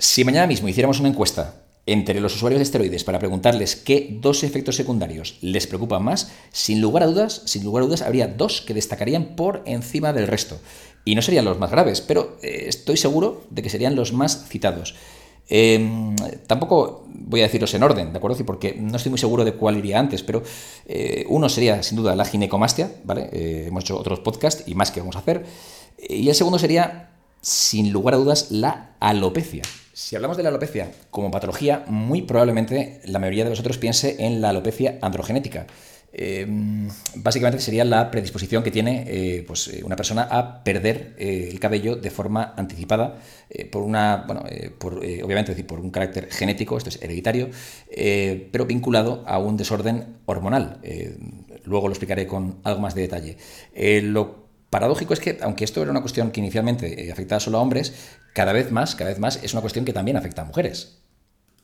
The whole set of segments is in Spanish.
Si mañana mismo hiciéramos una encuesta entre los usuarios de esteroides para preguntarles qué dos efectos secundarios les preocupan más, sin lugar a dudas, sin lugar a dudas habría dos que destacarían por encima del resto. Y no serían los más graves, pero eh, estoy seguro de que serían los más citados. Em, tampoco voy a decirlos en orden, ¿de acuerdo? Porque no estoy muy seguro de cuál iría antes, pero eh, uno sería sin duda la ginecomastia, ¿vale? Eh, hemos hecho otros podcasts y más que vamos a hacer. Y el segundo sería, sin lugar a dudas, la alopecia. Si hablamos de la alopecia como patología, muy probablemente la mayoría de vosotros piense en la alopecia androgenética. Em, básicamente sería la predisposición que tiene eh, pues, eh, una persona a perder eh, el cabello de forma anticipada por una, bueno, por, obviamente por un carácter genético, esto es hereditario, pero vinculado a un desorden hormonal. luego lo explicaré con algo más de detalle. Paradójico es que, aunque esto era una cuestión que inicialmente afectaba solo a hombres, cada vez más, cada vez más es una cuestión que también afecta a mujeres.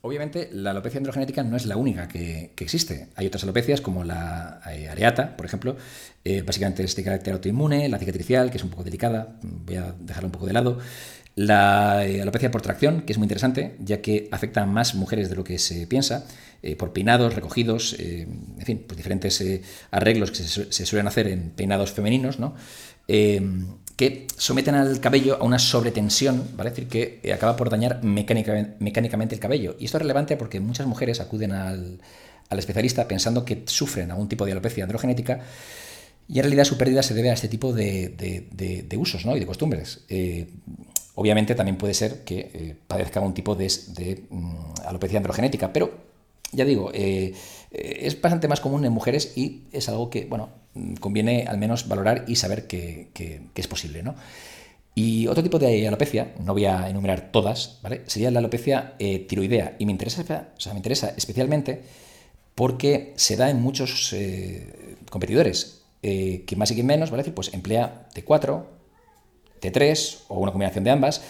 Obviamente, la alopecia androgenética no es la única que, existe. Hay otras alopecias, como la eh, areata, por ejemplo. Eh, básicamente es de carácter autoinmune, la cicatricial, que es un poco delicada, voy a dejarla un poco de lado. La eh, alopecia por tracción, que es muy interesante, ya que afecta a más mujeres de lo que se piensa, por peinados, recogidos, en fin, pues diferentes arreglos que se, suelen hacer en peinados femeninos, ¿no? que someten al cabello a una sobretensión, ¿vale? Es decir, que eh, acaba por dañar mecánicamente el cabello. Y esto es relevante porque muchas mujeres acuden al, especialista pensando que sufren algún tipo de alopecia androgenética y en realidad su pérdida se debe a este tipo de, usos ¿no? y de costumbres. Eh, obviamente también puede ser que eh, padezca algún tipo de, mm, alopecia androgenética, pero ya digo, es bastante más común en mujeres y es algo que, bueno, conviene al menos valorar y saber que, es posible, ¿no? Y otro tipo de alopecia, no voy a enumerar todas, ¿vale? Sería la alopecia eh, tiroidea. Y me interesa, o sea, me interesa especialmente porque se da en muchos eh, competidores, eh, que más y que menos, ¿vale? Pues emplea T4, T3 o una combinación de ambas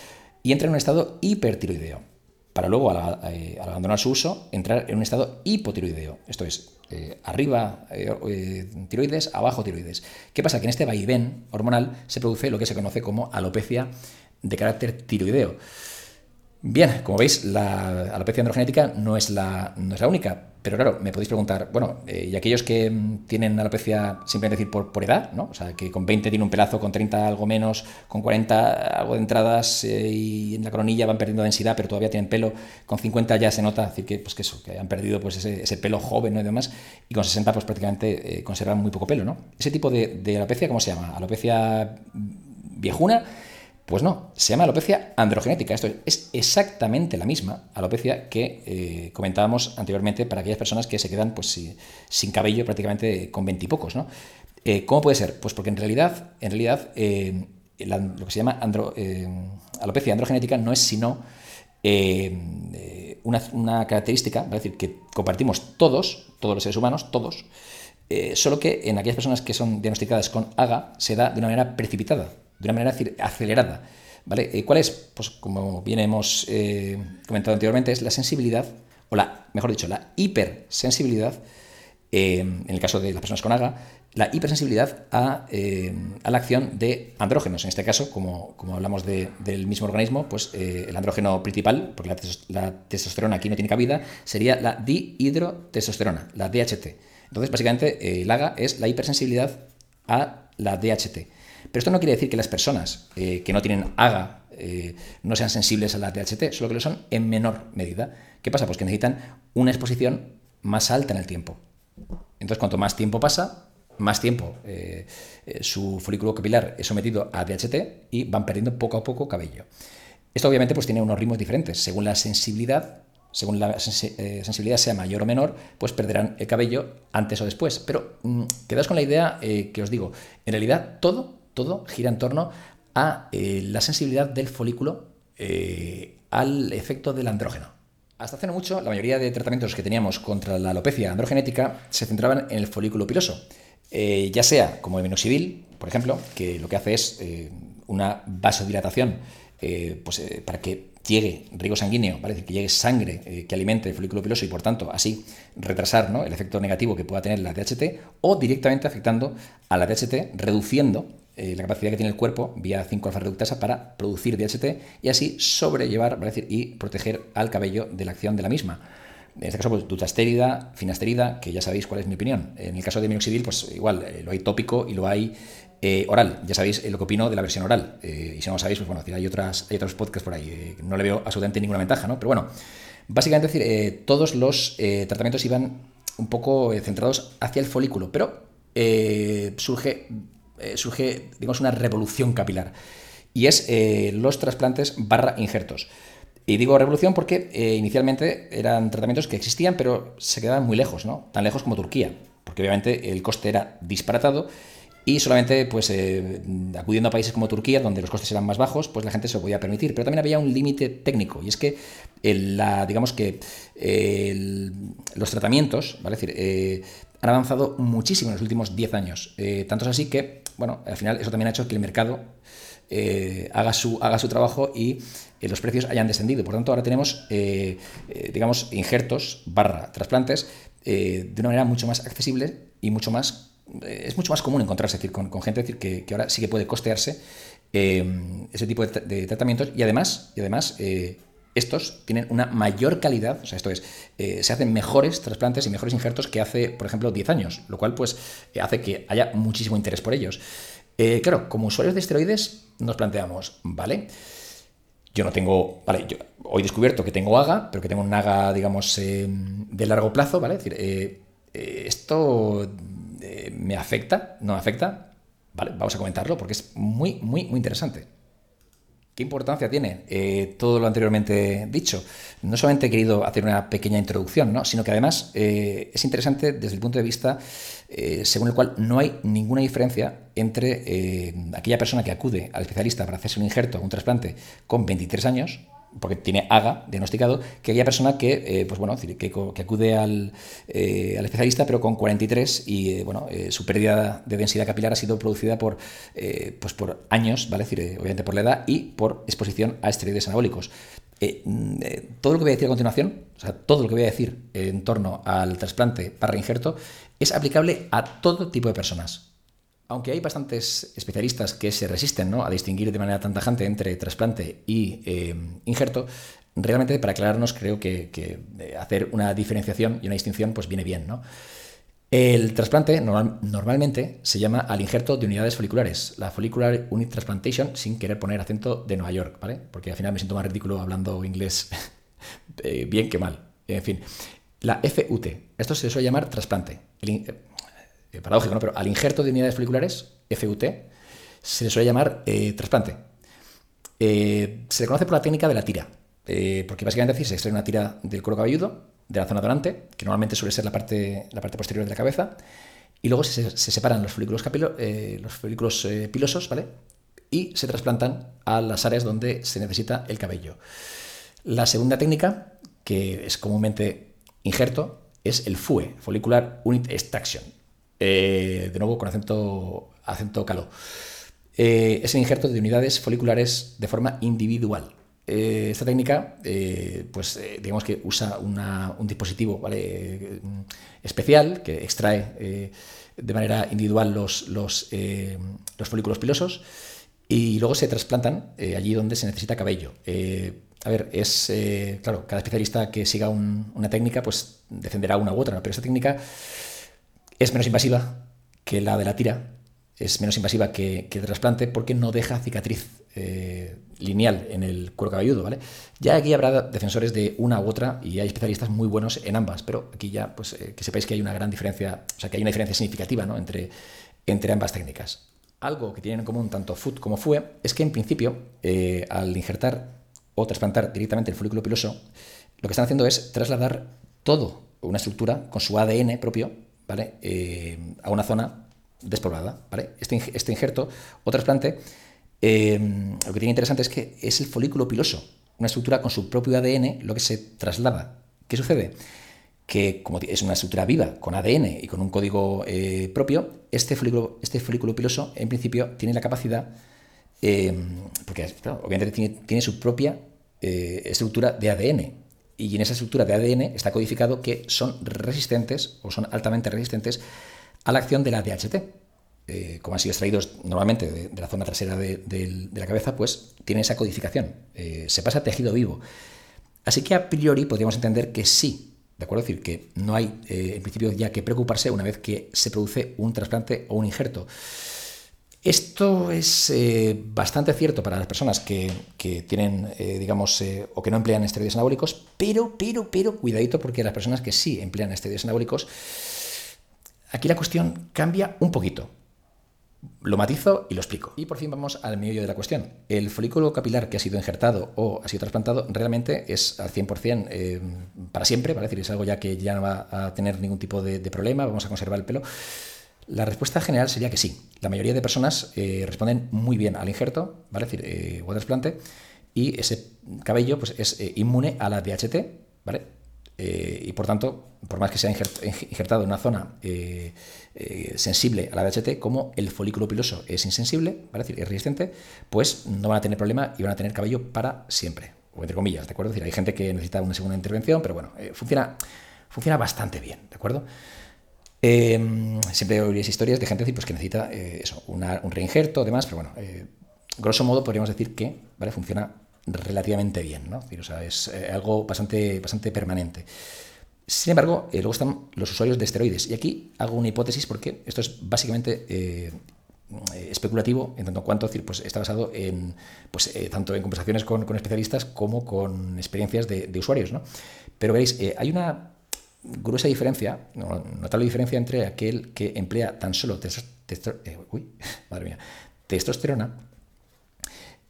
y entra en un estado hipertiroideo para luego, al, eh, abandonar su uso, entrar en un estado hipotiroideo. Esto es, eh, arriba eh, tiroides, abajo tiroides. ¿Qué pasa? Que en este vaivén hormonal se produce lo que se conoce como alopecia de carácter tiroideo. Bien, como veis, la alopecia androgenética no es la, no es la única, pero claro, me podéis preguntar, bueno, eh, y aquellos que mm, tienen alopecia simplemente decir por, edad, ¿no? O sea, que con 20 tiene un pelazo, con 30 algo menos, con 40 algo de entradas eh, y en la coronilla van perdiendo densidad, pero todavía tienen pelo, con 50 ya se nota, decir que, pues que eso, que han perdido pues ese, pelo joven ¿no? y demás, y con 60 pues prácticamente eh, conservan muy poco pelo, ¿no? Ese tipo de, de alopecia, ¿cómo se llama? Alopecia viejuna pues no, se llama alopecia androgenética. Esto es exactamente la misma alopecia que eh, comentábamos anteriormente para aquellas personas que se quedan pues, sin cabello prácticamente con veintipocos. ¿no? Eh, ¿Cómo puede ser? Pues porque en realidad, en realidad eh, lo que se llama alopecia androgenética no es sino una, característica, es decir, que compartimos todos, todos los seres humanos, todos, solo que en aquellas personas que son diagnosticadas con AGA se da de una manera precipitada de una manera acelerada. ¿vale? Eh, ¿Cuál es? Pues como bien hemos eh, comentado anteriormente, es la sensibilidad, o la, mejor dicho, la hipersensibilidad, eh, en el caso de las personas con AGA, la hipersensibilidad a, la acción de andrógenos. En este caso, como, como hablamos del mismo organismo, pues el andrógeno principal, porque la, testosterona aquí no tiene cabida, sería la dihidrotestosterona, la DHT. Entonces, básicamente, el AGA es la hipersensibilidad a la DHT. Pero esto no quiere decir que las personas eh, que no tienen AGA eh, no sean sensibles a la DHT, solo que lo son en menor medida. ¿Qué pasa? Pues que necesitan una exposición más alta en el tiempo. Entonces, cuanto más tiempo pasa, más tiempo eh, su folículo capilar es sometido a DHT y van perdiendo poco a poco cabello. Esto obviamente pues, tiene unos ritmos diferentes. Según la sensibilidad, según la sensibilidad sea mayor o menor, pues perderán el cabello antes o después. Pero mm, quedaos con la idea que os digo, en realidad todo todo gira en torno a eh, la sensibilidad del folículo eh, al efecto del andrógeno. Hasta hace no mucho, la mayoría de tratamientos que teníamos contra la alopecia androgenética se centraban en el folículo piloso, eh, ya sea como el minoxidil, por ejemplo, que lo que hace es una vasodilatación pues, para que llegue riego sanguíneo, ¿vale? que llegue sangre que alimente el folículo piloso y por tanto así retrasar el efecto negativo que pueda tener la DHT o directamente afectando a la DHT reduciendo eh, la capacidad que tiene el cuerpo vía 5-alfa reductasa para producir DHT y así sobrellevar, y proteger al cabello de la acción de la misma. En este caso, pues dutasterida, finasterida, que ya sabéis cuál es mi opinión. En el caso de minoxidil, pues igual, eh, lo hay tópico y lo hay eh, oral. Ya sabéis lo que opino de la versión oral. y si no lo sabéis, pues bueno, hay, otras, hay otros podcasts por ahí. no le veo absolutamente ninguna ventaja, ¿no? Pero bueno, básicamente decir, todos los tratamientos iban un poco centrados hacia el folículo, pero surge eh, surge, digamos, una revolución capilar. Y es eh, los trasplantes barra injertos. Y digo revolución porque eh, inicialmente eran tratamientos que existían, pero se quedaban muy lejos, ¿no? Tan lejos como Turquía, porque obviamente el coste era disparatado y solamente pues acudiendo a países como Turquía, donde los costes eran más bajos, pues la gente se lo podía permitir. Pero también había un límite técnico, y es que la, digamos que los tratamientos, ¿vale? decir, han avanzado muchísimo en los últimos 10 años. tanto es así que bueno, al final eso también ha hecho que el mercado eh, haga, su, haga su trabajo y eh, los precios hayan descendido. Por tanto, ahora tenemos, eh, digamos, injertos barra trasplantes de una manera mucho más accesible y mucho más es mucho más común encontrarse con, gente que, ahora sí que puede costearse ese tipo de, tratamientos y además, y además estos tienen una mayor calidad, o sea, esto es, eh, se hacen mejores trasplantes y mejores injertos que hace, por ejemplo, 10 años, lo cual pues eh, hace que haya muchísimo interés por ellos. Eh, claro, como usuarios de esteroides nos planteamos, ¿vale? Yo no tengo, vale, yo hoy he descubierto que tengo AGA, pero que tengo un AGA, digamos, de largo plazo, ¿vale? Es decir, ¿esto me afecta? ¿No me afecta? Vale, vamos a comentarlo porque es muy, muy, muy interesante. ¿Qué importancia tiene eh, todo lo anteriormente dicho? No solamente he querido hacer una pequeña introducción, ¿no? sino que además eh, es interesante desde el punto de vista eh, según el cual no hay ninguna diferencia entre aquella persona que acude al especialista para hacerse un injerto, un trasplante, con 23 años, porque tiene AGA diagnosticado, que aquella persona que, eh, pues bueno, que, acude al, eh, al, especialista pero con 43 y eh, bueno, su pérdida de densidad capilar ha sido producida por, pues por años, ¿vale? decir, obviamente por la edad y por exposición a esteroides anabólicos. Mm, todo lo que voy a decir a continuación, o sea, todo lo que voy a decir en torno al trasplante para injerto es aplicable a todo tipo de personas. Aunque hay bastantes especialistas que se resisten a distinguir de manera tan tajante entre trasplante y eh, injerto, realmente para aclararnos creo que, eh, hacer una diferenciación y una distinción pues viene bien. ¿no? El trasplante normalmente se llama al injerto de unidades foliculares, la Follicular Unit Transplantation, sin querer poner acento de Nueva York, ¿vale? Porque al final me siento más ridículo hablando inglés eh, bien que mal. En fin, la FUT, esto se suele llamar trasplante. Eh, paradójico, ¿no? Pero al injerto de unidades foliculares, FUT, se le suele llamar eh, trasplante. Eh, se le conoce por la técnica de la tira, porque básicamente se extrae una tira del cuero cabelludo, de la zona donante, que normalmente suele ser la parte, posterior de la cabeza, y luego se, separan los folículos, los folículos pilosos. Y se trasplantan a las áreas donde se necesita el cabello. La segunda técnica, que es comúnmente injerto, es el FUE, Follicular Unit Extraction. Eh, de nuevo con acento, acento caló. Eh, es el injerto de unidades foliculares de forma individual. Eh, esta técnica, pues digamos que usa un dispositivo especial que extrae de manera individual los, los, los, folículos pilosos y luego se trasplantan allí donde se necesita cabello. a ver, es claro, cada especialista que siga una técnica, pues defenderá una u otra, pero esta técnica es menos invasiva que la de la tira, es menos invasiva que, el trasplante porque no deja cicatriz eh, lineal en el cuero cabelludo, ¿vale? Ya aquí habrá defensores de una u otra y hay especialistas muy buenos en ambas, pero aquí ya pues eh, que sepáis que hay una gran diferencia, o sea que hay una diferencia significativa ¿no? entre, entre ambas técnicas. Algo que tienen en común tanto FUT como FUE es que en principio eh, al injertar o trasplantar directamente el folículo piloso, lo que están haciendo es trasladar todo una estructura con su ADN propio ¿vale? Eh, a una zona despoblada. ¿vale? Este, este injerto o trasplante, eh, lo que tiene interesante es que es el folículo piloso, una estructura con su propio ADN, lo que se traslada. ¿Qué sucede? Que como es una estructura viva, con ADN y con un código eh, propio, este folículo, este folículo piloso en principio tiene la capacidad, porque obviamente tiene, tiene su propia estructura de ADN, y en esa estructura de ADN está codificado que son resistentes o son altamente resistentes a la acción de la DHT. eh, como han sido extraídos normalmente de, la zona trasera de, la cabeza, pues tiene esa codificación, eh, se pasa a tejido vivo. Así que a priori podríamos entender que sí, ¿de acuerdo? Es decir, que no hay eh, en principio ya que preocuparse una vez que se produce un trasplante o un injerto. Esto es bastante cierto para las personas que, tienen, digamos, o que no emplean esteroides anabólicos, pero, pero, pero, cuidadito porque las personas que sí emplean esteroides anabólicos, aquí la cuestión cambia un poquito. Lo matizo y lo explico. Y por fin vamos al meollo de la cuestión. El folículo capilar que ha sido injertado o ha sido trasplantado realmente es al 100% eh, para siempre, ¿vale? decir, es algo ya que ya no va a tener ningún tipo de, problema, vamos a conservar el pelo. La respuesta general sería que sí. La mayoría de personas eh, responden muy bien al injerto, ¿vale? Decir, eh, y ese cabello pues, es inmune a la DHT, ¿vale? Eh, y por tanto, por más que sea injertado en una zona eh, eh, sensible a la DHT, como el folículo piloso es insensible, ¿vale? es, decir, es resistente, pues no van a tener problema y van a tener cabello para siempre, o entre comillas, ¿de acuerdo? Es decir, hay gente que necesita una segunda intervención, pero bueno, funciona, funciona bastante bien, ¿de acuerdo? Siempre oiréis historias de gente pues, que necesita eso, un reinjerto, demás, pero bueno, grosso modo podríamos decir que ¿vale? funciona relativamente bien, ¿no? Es eh, algo bastante, bastante permanente. Sin embargo, eh, luego están los usuarios de esteroides. Y aquí hago una hipótesis porque esto es básicamente eh, especulativo en tanto cuanto decir, pues está basado en pues, tanto en conversaciones con, especialistas como con experiencias de, usuarios. ¿no? Pero veréis, hay una gruesa diferencia, notable diferencia entre aquel que emplea tan solo testosterona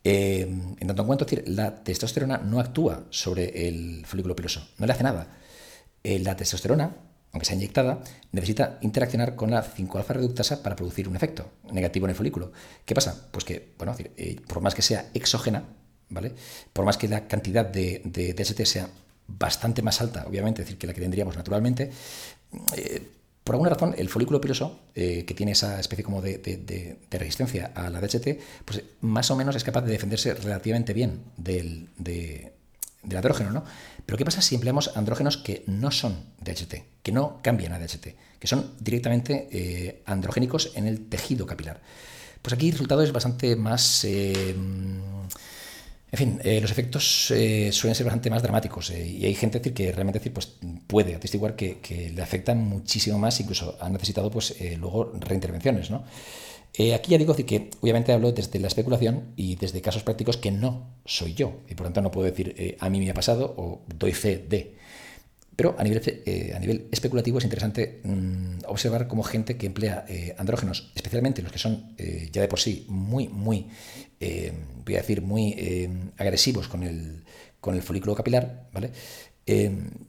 eh, en tanto en cuanto la testosterona no actúa sobre el folículo piloso, no le hace nada. Eh, la testosterona, aunque sea inyectada, necesita interaccionar con la 5-alfa reductasa para producir un efecto negativo en el folículo. ¿Qué pasa? Pues que, bueno, eh, por más que sea exógena, ¿vale? Por más que la cantidad de, de DST sea bastante más alta, obviamente, es decir, que la que tendríamos naturalmente, por alguna razón, el folículo piloso, eh, que tiene esa especie como de, resistencia a la DHT, pues más o menos es capaz de defenderse relativamente bien del, andrógeno, ¿no? Pero ¿qué pasa si empleamos andrógenos que no son DHT, que no cambian a DHT, que son directamente eh, androgénicos en el tejido capilar? Pues aquí el resultado es bastante más... En fin, eh, los efectos eh, suelen ser bastante más dramáticos eh, y hay gente decir, que realmente decir, pues, puede atestiguar que, le afectan muchísimo más, incluso han necesitado pues, luego reintervenciones. ¿no? aquí ya digo decir, que obviamente hablo desde la especulación y desde casos prácticos que no soy yo y por tanto no puedo decir a mí me ha pasado o doy fe de. Pero a nivel, eh, a nivel especulativo es interesante mm, observar cómo gente que emplea eh, andrógenos, especialmente los que son eh, ya de por sí muy, muy, voy a decir, muy agresivos con el, con el folículo capilar, ¿vale?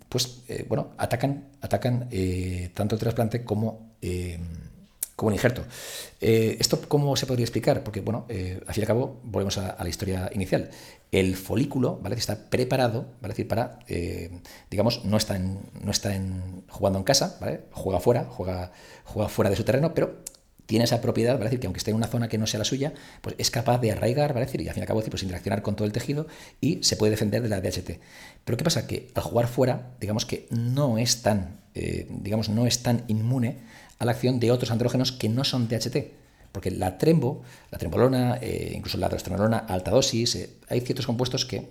pues bueno, atacan, atacan tanto el trasplante como como un injerto. ¿Esto cómo se podría explicar? Porque, bueno, al fin y al cabo, volvemos a, la historia inicial el folículo, ¿vale? Está preparado, ¿vale? decir, para, eh, digamos, no está, en, no está en, jugando en casa, ¿vale? Juega fuera, juega, juega fuera de su terreno, pero tiene esa propiedad, ¿vale? decir, que aunque esté en una zona que no sea la suya, pues es capaz de arraigar, ¿vale? decir, y al fin y al cabo, pues interaccionar con todo el tejido y se puede defender de la DHT. Pero ¿qué pasa? Que al jugar fuera, digamos que no es tan, eh, digamos, no es tan inmune a la acción de otros andrógenos que no son DHT. Porque la trembo, la trembolona, eh, incluso la drostanolona a alta dosis, eh, hay ciertos compuestos que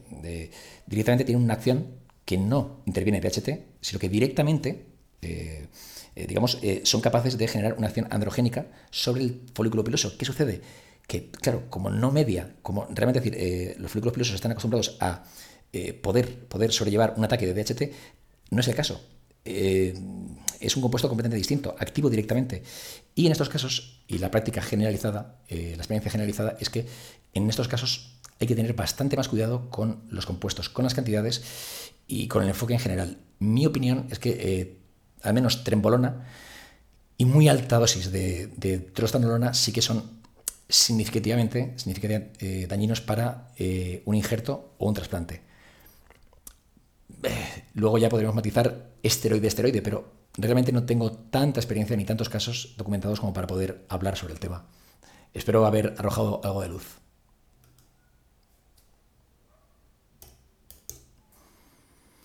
directamente tienen una acción que no interviene en DHT, sino que directamente, eh, digamos, son capaces de generar una acción androgénica sobre el folículo piloso. ¿Qué sucede? Que, claro, como no media, como realmente decir, los folículos pilosos están acostumbrados a poder, poder sobrellevar un ataque de DHT, no es el caso es un compuesto completamente distinto, activo directamente. Y en estos casos, y la práctica generalizada, eh, la experiencia generalizada, es que en estos casos hay que tener bastante más cuidado con los compuestos, con las cantidades y con el enfoque en general. Mi opinión es que eh, al menos trembolona y muy alta dosis de, de trostanolona sí que son significativamente, eh, dañinos para un injerto o un trasplante. Luego ya podremos matizar esteroide-esteroide, pero realmente no tengo tanta experiencia ni tantos casos documentados como para poder hablar sobre el tema. Espero haber arrojado algo de luz.